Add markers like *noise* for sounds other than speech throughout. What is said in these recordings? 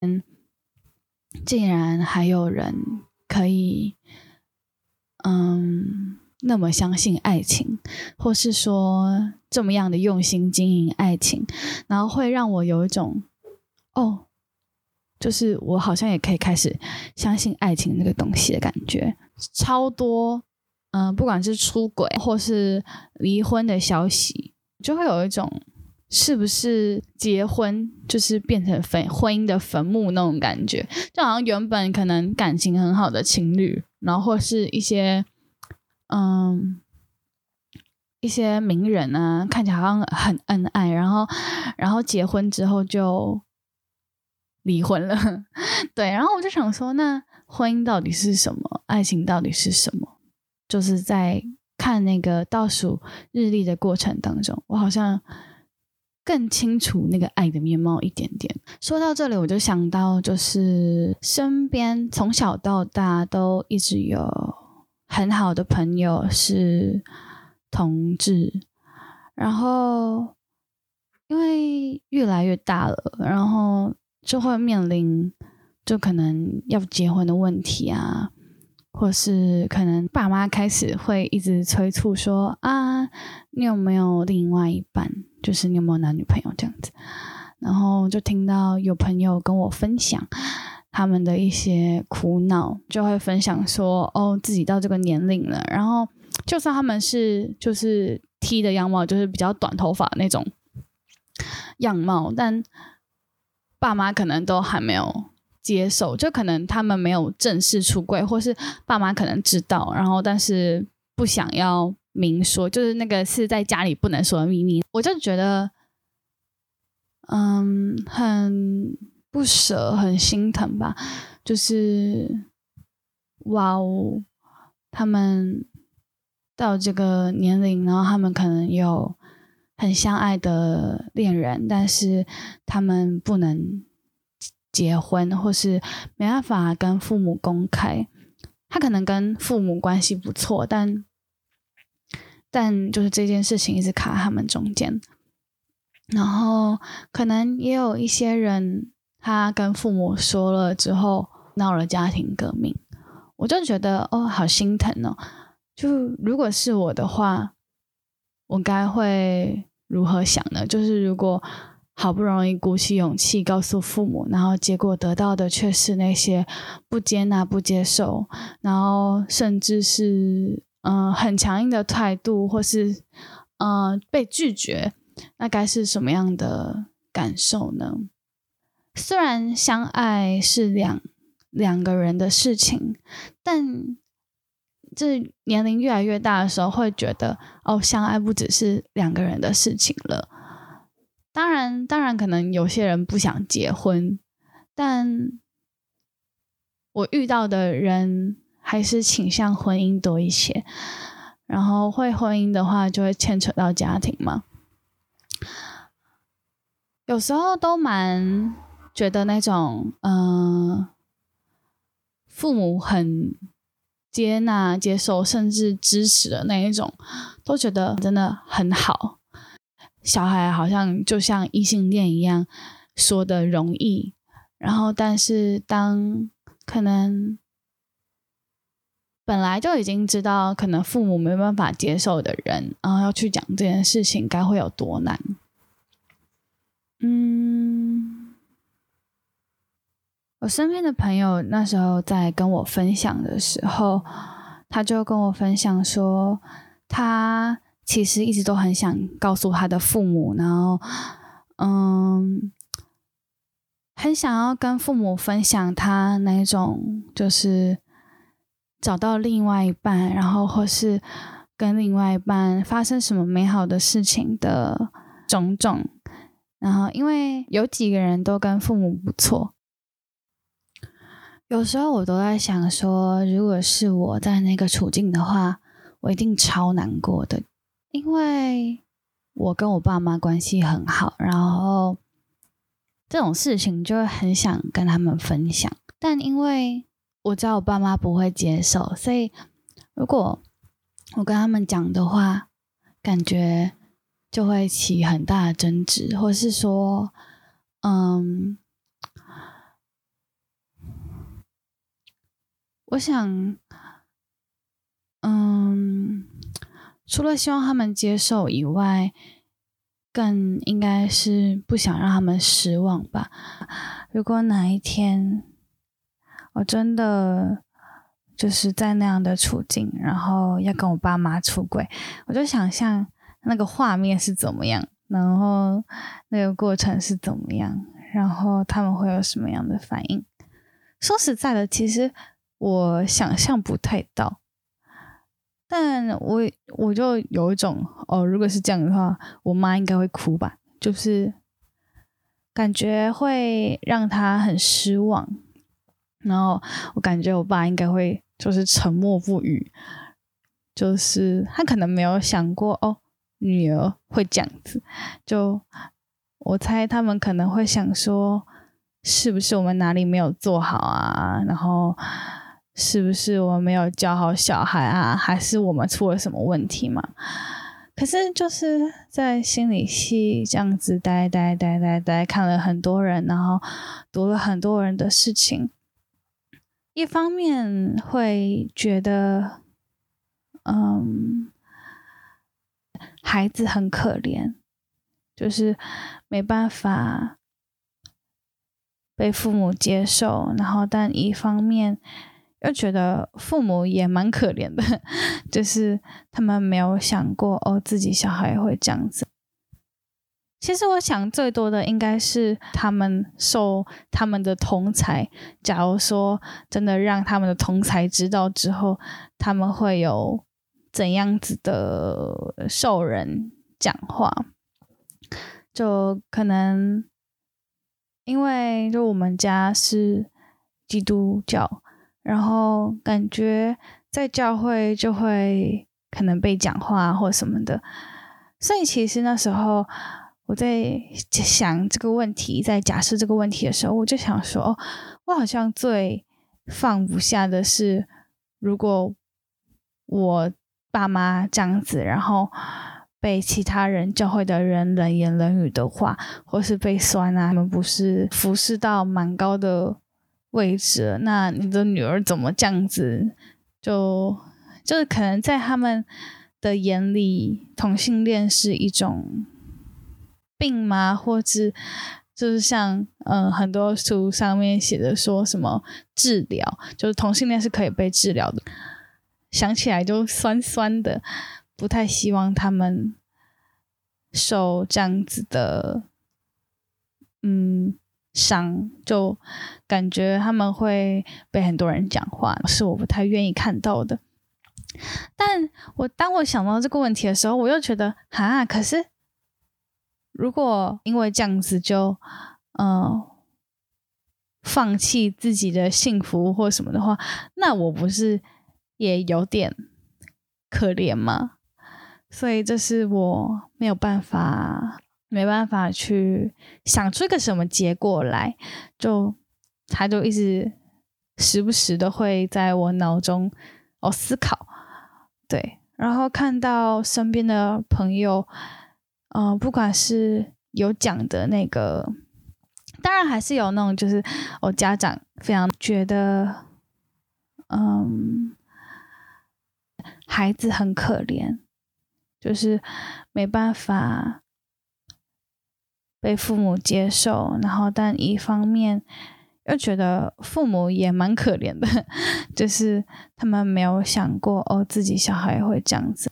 嗯，竟然还有人可以，嗯，那么相信爱情，或是说这么样的用心经营爱情，然后会让我有一种，哦，就是我好像也可以开始相信爱情这个东西的感觉，超多，嗯，不管是出轨或是离婚的消息，就会有一种。是不是结婚就是变成坟婚姻的坟墓那种感觉？就好像原本可能感情很好的情侣，然后或是一些嗯一些名人啊，看起来好像很恩爱，然后然后结婚之后就离婚了。*laughs* 对，然后我就想说，那婚姻到底是什么？爱情到底是什么？就是在看那个倒数日历的过程当中，我好像。更清楚那个爱的面貌一点点。说到这里，我就想到，就是身边从小到大都一直有很好的朋友是同志，然后因为越来越大了，然后就会面临就可能要结婚的问题啊。或是可能爸妈开始会一直催促说啊，你有没有另外一半？就是你有没有男女朋友这样子？然后就听到有朋友跟我分享他们的一些苦恼，就会分享说哦，自己到这个年龄了，然后就算他们是就是 T 的样貌，就是比较短头发那种样貌，但爸妈可能都还没有。接受，就可能他们没有正式出柜，或是爸妈可能知道，然后但是不想要明说，就是那个是在家里不能说的秘密。我就觉得，嗯，很不舍，很心疼吧。就是，哇哦，他们到这个年龄，然后他们可能有很相爱的恋人，但是他们不能。结婚，或是没办法跟父母公开，他可能跟父母关系不错，但但就是这件事情一直卡他们中间。然后可能也有一些人，他跟父母说了之后，闹了家庭革命。我就觉得哦，好心疼哦。就如果是我的话，我该会如何想呢？就是如果。好不容易鼓起勇气告诉父母，然后结果得到的却是那些不接纳、不接受，然后甚至是嗯、很强硬的态度，或是嗯、被拒绝，那该是什么样的感受呢？虽然相爱是两两个人的事情，但这年龄越来越大的时候，会觉得哦，相爱不只是两个人的事情了。当然，当然，可能有些人不想结婚，但我遇到的人还是倾向婚姻多一些。然后会婚姻的话，就会牵扯到家庭嘛。有时候都蛮觉得那种，嗯、父母很接纳、接受，甚至支持的那一种，都觉得真的很好。小孩好像就像异性恋一样说的容易，然后但是当可能本来就已经知道可能父母没办法接受的人，然后要去讲这件事情，该会有多难？嗯，我身边的朋友那时候在跟我分享的时候，他就跟我分享说他。其实一直都很想告诉他的父母，然后，嗯，很想要跟父母分享他那种就是找到另外一半，然后或是跟另外一半发生什么美好的事情的种种。然后，因为有几个人都跟父母不错，有时候我都在想说，如果是我在那个处境的话，我一定超难过的。因为我跟我爸妈关系很好，然后这种事情就很想跟他们分享，但因为我知道我爸妈不会接受，所以如果我跟他们讲的话，感觉就会起很大的争执，或是说，嗯，我想，除了希望他们接受以外，更应该是不想让他们失望吧。如果哪一天我真的就是在那样的处境，然后要跟我爸妈出轨，我就想象那个画面是怎么样，然后那个过程是怎么样，然后他们会有什么样的反应。说实在的，其实我想象不太到，但我我就有一种哦，如果是这样的话，我妈应该会哭吧，就是感觉会让她很失望，然后我感觉我爸应该会就是沉默不语，就是他可能没有想过哦，女儿会这样子，就我猜他们可能会想说。是不是我们哪里没有做好啊？然后是不是我没有教好小孩啊？还是我们出了什么问题嘛？可是就是在心理系这样子呆呆呆呆呆，看了很多人，然后读了很多人的事情，一方面会觉得，嗯，孩子很可怜，就是没办法。被父母接受，然后但一方面又觉得父母也蛮可怜的，*laughs* 就是他们没有想过哦，自己小孩会这样子。其实我想最多的应该是他们受他们的同才，假如说真的让他们的同才知道之后，他们会有怎样子的受人讲话，就可能。因为就我们家是基督教，然后感觉在教会就会可能被讲话或什么的，所以其实那时候我在想这个问题，在假设这个问题的时候，我就想说，哦，我好像最放不下的是，如果我爸妈这样子，然后。被其他人教会的人冷言冷语的话，或是被酸啊，他们不是服侍到蛮高的位置，那你的女儿怎么这样子？就就是可能在他们的眼里，同性恋是一种病吗？或是就是像嗯很多书上面写的说什么治疗，就是同性恋是可以被治疗的，想起来就酸酸的。不太希望他们受这样子的嗯伤，就感觉他们会被很多人讲话，是我不太愿意看到的。但我当我想到这个问题的时候，我又觉得啊，可是如果因为这样子就嗯、放弃自己的幸福或什么的话，那我不是也有点可怜吗？所以这是我没有办法，没办法去想出个什么结果来，就他就一直时不时的会在我脑中哦思考，对，然后看到身边的朋友，嗯、不管是有讲的那个，当然还是有那种就是我家长非常觉得，嗯，孩子很可怜。就是没办法被父母接受，然后但一方面又觉得父母也蛮可怜的，*laughs* 就是他们没有想过哦，自己小孩会这样子。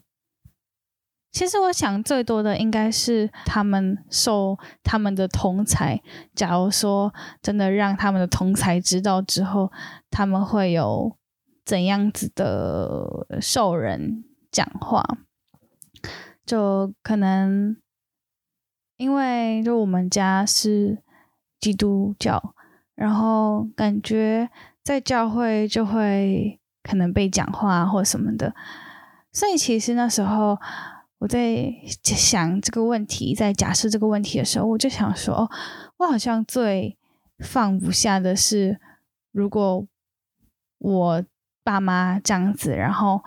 其实我想最多的应该是他们受他们的同才，假如说真的让他们的同才知道之后，他们会有怎样子的受人讲话。就可能，因为就我们家是基督教，然后感觉在教会就会可能被讲话或什么的，所以其实那时候我在想这个问题，在假设这个问题的时候，我就想说，哦，我好像最放不下的是，如果我爸妈这样子，然后。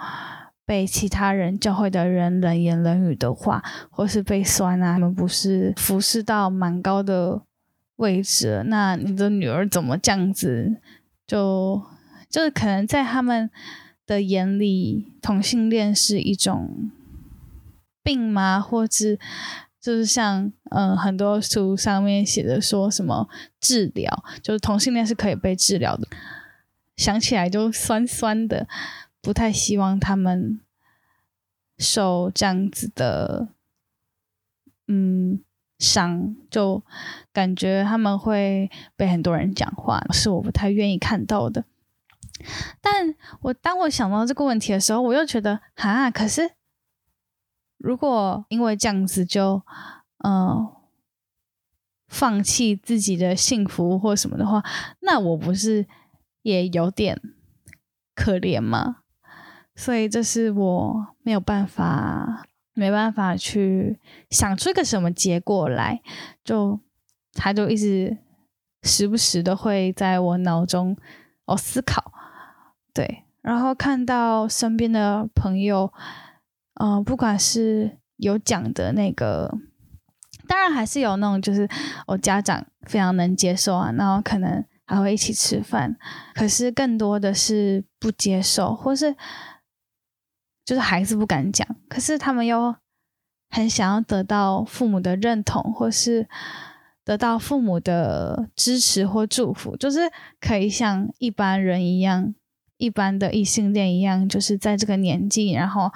被其他人教会的人冷言冷语的话，或是被酸啊，他们不是服侍到蛮高的位置，那你的女儿怎么这样子？就就是可能在他们的眼里，同性恋是一种病吗？或者就是像嗯很多书上面写的说什么治疗，就是同性恋是可以被治疗的，想起来就酸酸的，不太希望他们受这样子的嗯。伤就感觉他们会被很多人讲话，是我不太愿意看到的。但我当我想到这个问题的时候，我又觉得啊，可是如果因为这样子就嗯、放弃自己的幸福或什么的话，那我不是也有点可怜吗？所以这是我没有办法。没办法去想出一个什么结果来，就他就一直时不时的会在我脑中哦思考，对，然后看到身边的朋友，嗯、不管是有讲的那个，当然还是有那种就是我家长非常能接受啊，然后可能还会一起吃饭，可是更多的是不接受，或是。就是还是不敢讲，可是他们又很想要得到父母的认同，或是得到父母的支持或祝福，就是可以像一般人一样，一般的异性恋一样，就是在这个年纪，然后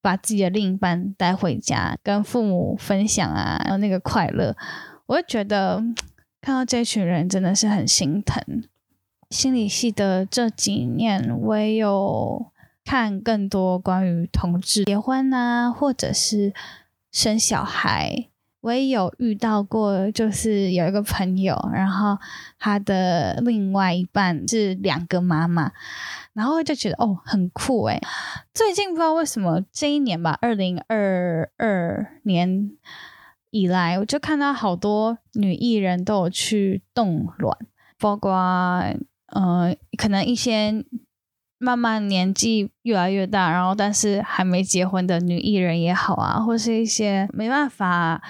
把自己的另一半带回家，跟父母分享啊，然后那个快乐，我会觉得看到这群人真的是很心疼。心理系的这几年，我有。看更多关于同志结婚啊，或者是生小孩，我也有遇到过，就是有一个朋友，然后他的另外一半是两个妈妈，然后就觉得哦很酷诶。最近不知道为什么这一年吧，二零二二年以来，我就看到好多女艺人都有去冻卵，包括呃可能一些。慢慢年纪越来越大，然后但是还没结婚的女艺人也好啊，或是一些没办法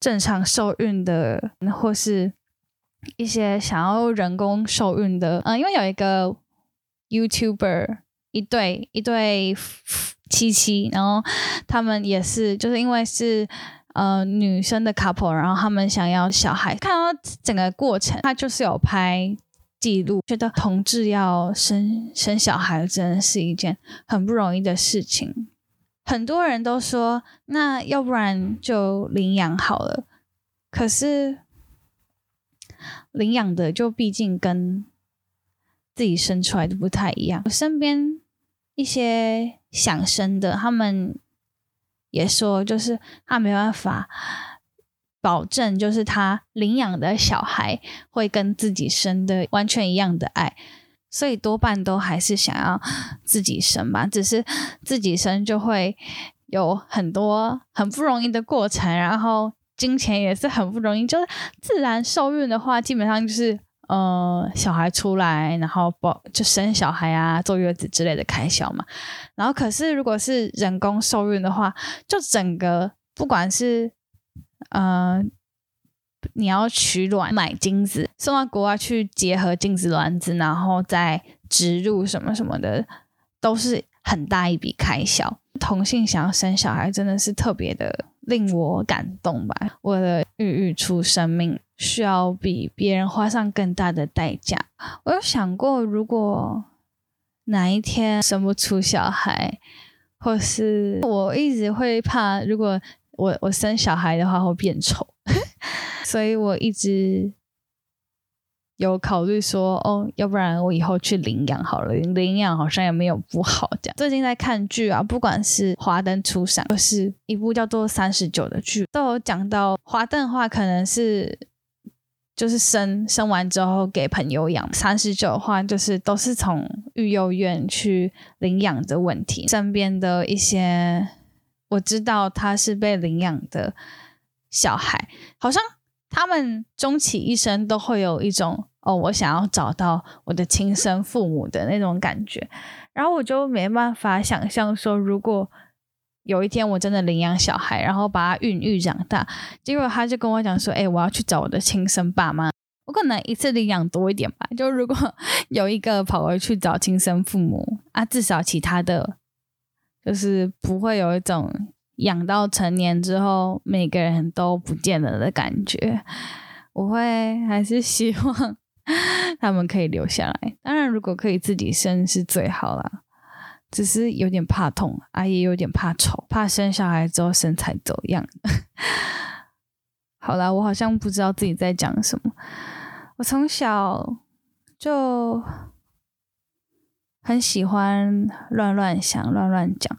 正常受孕的，或是一些想要人工受孕的，嗯，因为有一个 YouTuber 一对一对妻妻，然后他们也是就是因为是呃女生的 couple，然后他们想要小孩，看到整个过程，他就是有拍。记录觉得同志要生生小孩真的是一件很不容易的事情，很多人都说那要不然就领养好了，可是领养的就毕竟跟自己生出来的不太一样。我身边一些想生的，他们也说就是他没办法。保证就是他领养的小孩会跟自己生的完全一样的爱，所以多半都还是想要自己生吧。只是自己生就会有很多很不容易的过程，然后金钱也是很不容易。就是自然受孕的话，基本上就是呃小孩出来，然后保就生小孩啊、坐月子之类的开销嘛。然后可是如果是人工受孕的话，就整个不管是呃，你要取卵、买精子，送到国外去结合精子卵子，然后再植入什么什么的，都是很大一笔开销。同性想要生小孩，真的是特别的令我感动吧？为了孕育出生命，需要比别人花上更大的代价。我有想过，如果哪一天生不出小孩，或是我一直会怕，如果。我我生小孩的话会变丑，*laughs* 所以我一直有考虑说，哦，要不然我以后去领养好了，领养好像也没有不好。这样最近在看剧啊，不管是《华灯初上》或是一部叫做《三十九》的剧，都有讲到华灯的话，可能是就是生生完之后给朋友养；三十九的话，就是都是从育幼院去领养的问题，身边的一些。我知道他是被领养的小孩，好像他们终其一生都会有一种哦，我想要找到我的亲生父母的那种感觉。然后我就没办法想象说，如果有一天我真的领养小孩，然后把他孕育长大，结果他就跟我讲说：“哎，我要去找我的亲生爸妈。”我可能一次领养多一点吧。就如果 *laughs* 有一个跑回去找亲生父母啊，至少其他的，就是不会有一种养到成年之后每个人都不见了的感觉。我会还是希望他们可以留下来。当然，如果可以自己生是最好啦。只是有点怕痛啊，也有点怕丑，怕生小孩之后身材走样。*laughs* 好啦，我好像不知道自己在讲什么。我从小就很喜欢乱乱想、乱乱讲，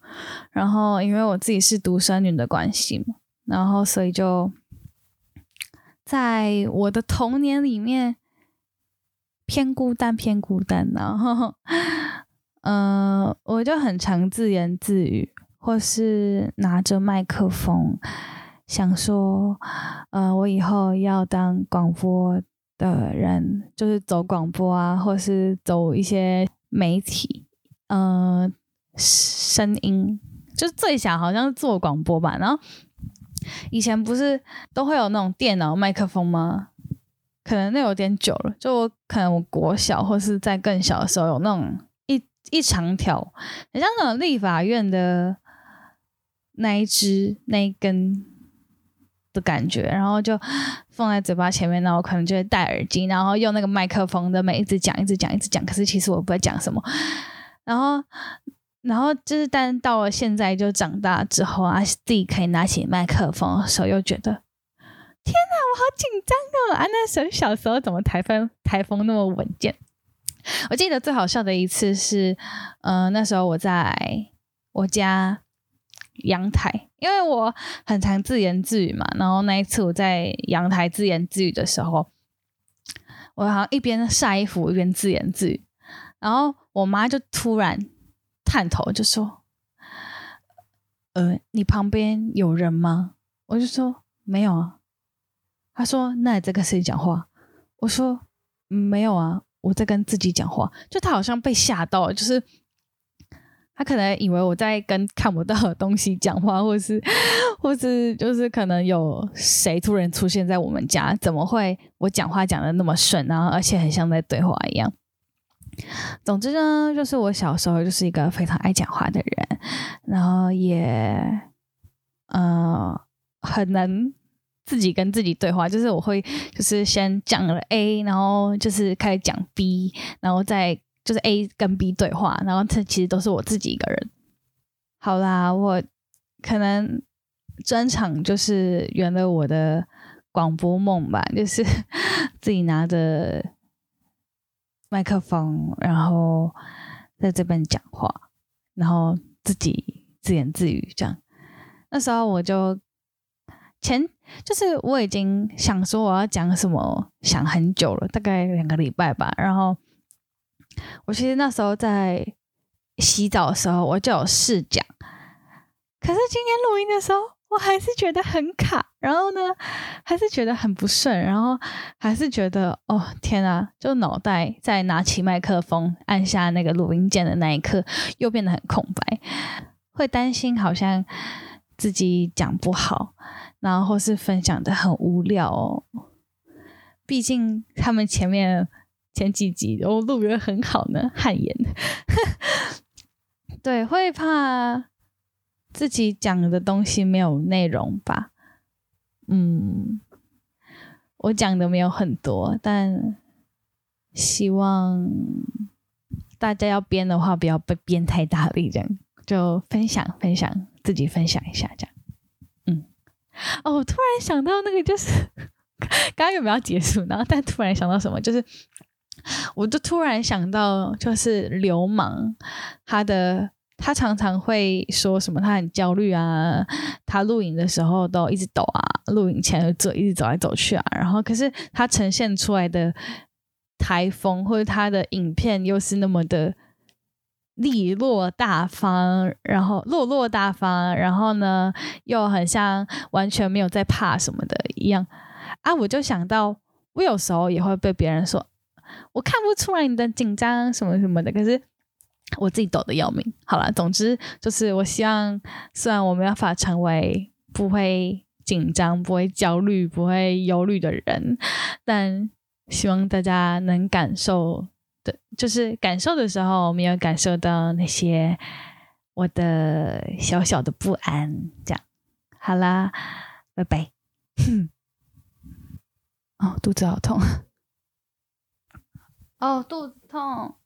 然后因为我自己是独生女的关系嘛，然后所以就在我的童年里面偏孤单、偏孤单，然后。嗯、我就很常自言自语，或是拿着麦克风想说，呃，我以后要当广播的人，就是走广播啊，或是走一些媒体，呃，声音，就是最想好像是做广播吧。然后以前不是都会有那种电脑麦克风吗？可能那有点久了，就我可能我国小或是在更小的时候有那种。一长条，很像那种立法院的那一支那一根的感觉，然后就放在嘴巴前面，然后我可能就会戴耳机，然后用那个麦克风的每一直讲，一直讲，一直讲。可是其实我不会讲什么。然后，然后就是，但到了现在就长大之后啊，自己可以拿起麦克风的时候，又觉得天哪，我好紧张哦！啊，那时候小时候怎么台风台风那么稳健？我记得最好笑的一次是，嗯、呃，那时候我在我家阳台，因为我很常自言自语嘛。然后那一次我在阳台自言自语的时候，我好像一边晒衣服一边自言自语，然后我妈就突然探头就说：“呃，你旁边有人吗？”我就说：“没有啊。”她说：“那你在跟谁讲话？”我说：“没有啊。”我在跟自己讲话，就她好像被吓到了，就是他可能以为我在跟看不到的东西讲话，或是，*laughs* 或是就是可能有谁突然出现在我们家，怎么会我讲话讲的那么顺，然后而且很像在对话一样。总之呢，就是我小时候就是一个非常爱讲话的人，然后也，呃，很能。自己跟自己对话，就是我会，就是先讲了 A，然后就是开始讲 B，然后再就是 A 跟 B 对话，然后这其实都是我自己一个人。好啦，我可能专场就是圆了我的广播梦吧，就是 *laughs* 自己拿着麦克风，然后在这边讲话，然后自己自言自语这样。那时候我就。前就是我已经想说我要讲什么，想很久了，大概两个礼拜吧。然后我其实那时候在洗澡的时候，我就有试讲。可是今天录音的时候，我还是觉得很卡。然后呢，还是觉得很不顺。然后还是觉得，哦天啊！就脑袋在拿起麦克风、按下那个录音键的那一刻，又变得很空白，会担心好像自己讲不好。然后或是分享的很无聊哦，毕竟他们前面前几集都录得很好呢，汗颜。*laughs* 对，会怕自己讲的东西没有内容吧？嗯，我讲的没有很多，但希望大家要编的话，不要被编太大力，这样就分享分享，自己分享一下这样。嗯哦，我突然想到那个，就是 *laughs* 刚刚有没有结束？然后，但突然想到什么，就是我就突然想到，就是流氓，他的他常常会说什么，他很焦虑啊，他录影的时候都一直抖啊，录影前就一直走来走去啊，然后可是他呈现出来的台风或者他的影片又是那么的。利落大方，然后落落大方，然后呢，又很像完全没有在怕什么的一样啊！我就想到，我有时候也会被别人说，我看不出来你的紧张什么什么的可是我自己抖得要命。好了总之就是我希望虽然我没有法成为不会紧张不会焦虑不会忧虑的人但希望大家能感受的就是感受的时候我们要感受到那些我的小小的不安这样。好啦拜拜。哼 *laughs* 哦肚子好痛。哦肚子痛。